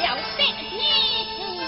一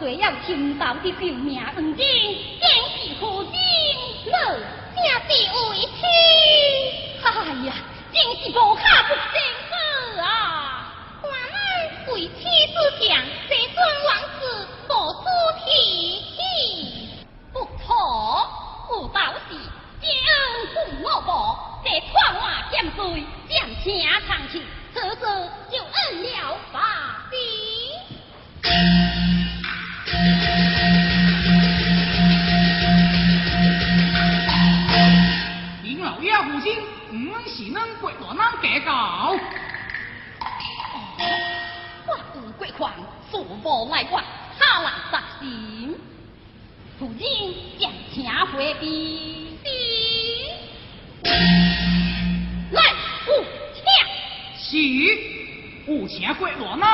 谁要心头的救命恩人，正是何人？老正是为妻。哎呀，真是无巧不成书啊！我们为妻之想，这尊王子何主？天不错，有道是：天恩付我报，这看我降罪降情长情。告。我是贵款，素无来往，哈难杀心。夫人，便请回避。来，无钱。是，无钱回罗呢？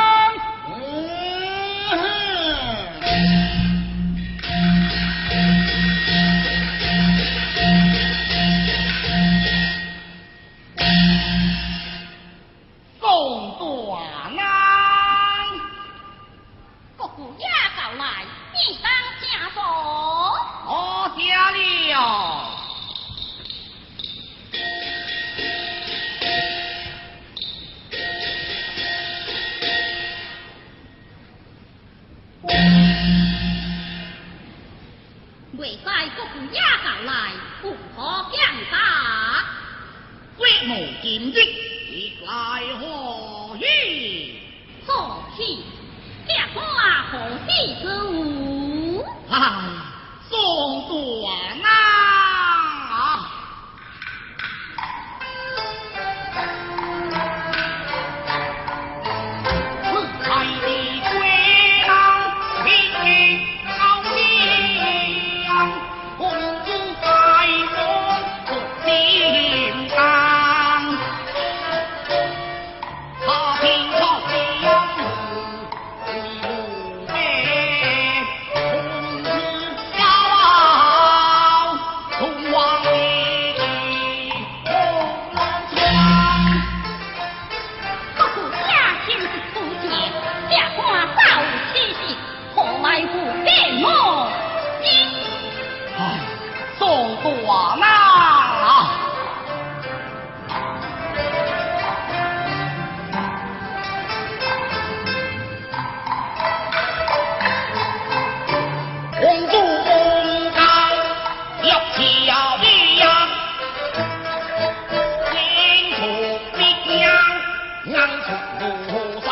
俺从路上，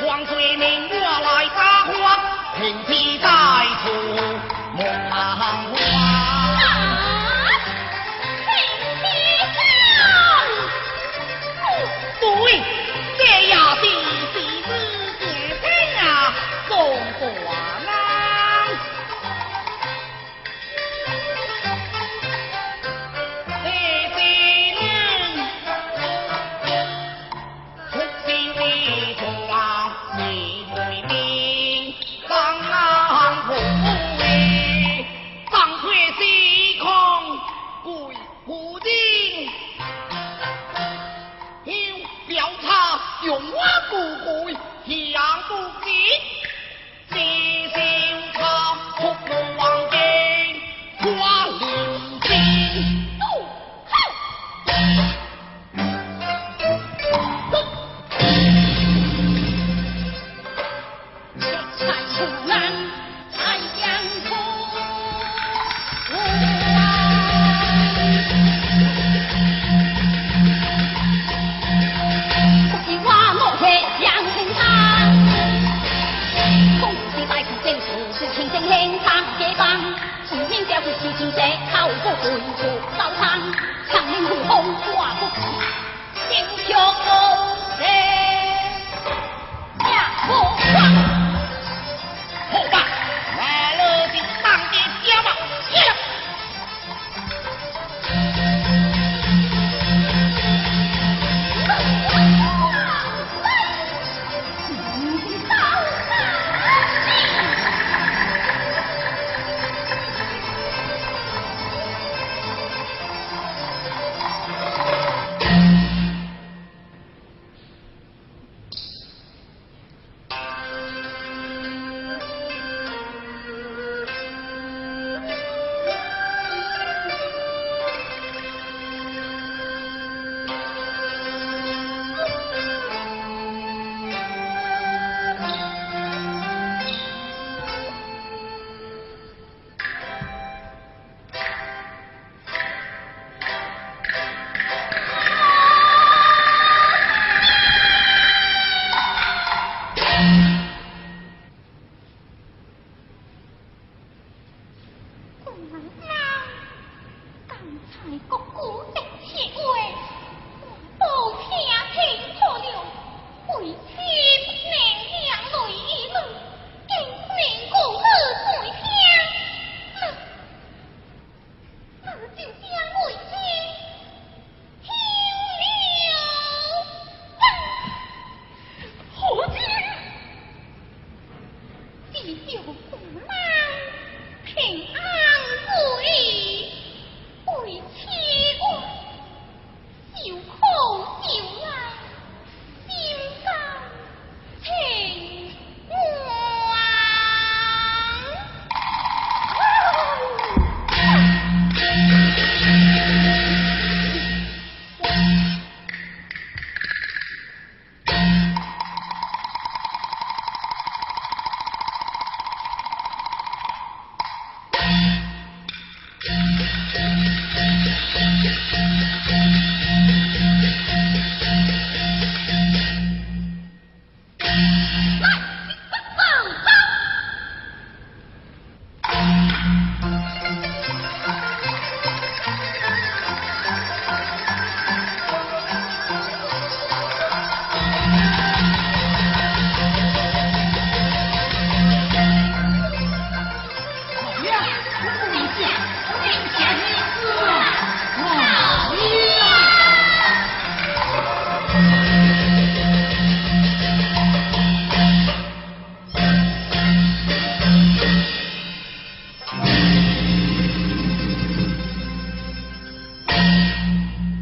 黄水明。雄王不归，一不给。